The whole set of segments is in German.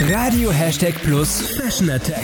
Radio Hashtag Plus Fashion Attack.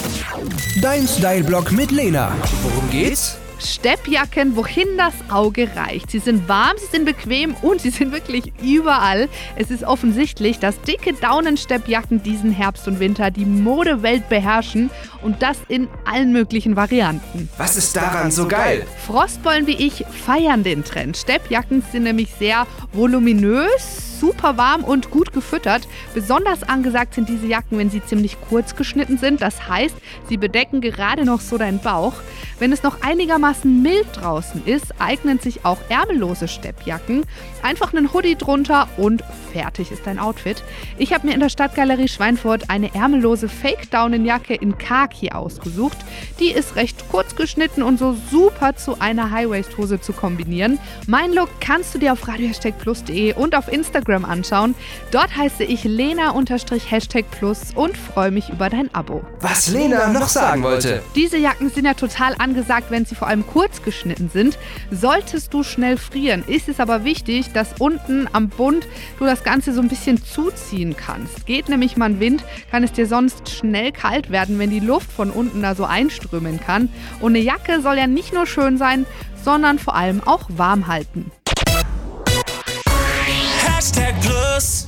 Dein Style-Blog mit Lena. Worum geht's? Steppjacken, wohin das Auge reicht. Sie sind warm, sie sind bequem und sie sind wirklich überall. Es ist offensichtlich, dass dicke Daunensteppjacken diesen Herbst und Winter die Modewelt beherrschen und das in allen möglichen Varianten. Was ist daran so geil? Frostbollen wie ich feiern den Trend. Steppjacken sind nämlich sehr voluminös, super warm und gut gefüttert. Besonders angesagt sind diese Jacken, wenn sie ziemlich kurz geschnitten sind. Das heißt, sie bedecken gerade noch so deinen Bauch. Wenn es noch einigermaßen mild draußen ist, eignen sich auch ärmellose Steppjacken. Einfach einen Hoodie drunter und fertig ist dein Outfit. Ich habe mir in der Stadtgalerie Schweinfurt eine ärmellose Fake-Daunenjacke in Khaki ausgesucht. Die ist recht kurz geschnitten und so super zu einer High-Waist-Hose zu kombinieren. Mein Look kannst du dir auf radio-plus.de und auf Instagram anschauen. Dort heiße ich Lena-Hashtag Plus und freue mich über dein Abo. Was Lena noch sagen wollte. Diese Jacken sind ja total angesagt, wenn sie vor allem kurz geschnitten sind. Solltest du schnell frieren, ist es aber wichtig, dass unten am Bund du das Ganze so ein bisschen zuziehen kannst. Geht nämlich mal ein Wind, kann es dir sonst schnell kalt werden, wenn die Luft von unten da so einströmen kann. Und eine Jacke soll ja nicht nur schön sein, sondern vor allem auch warm halten. Hashtag Plus.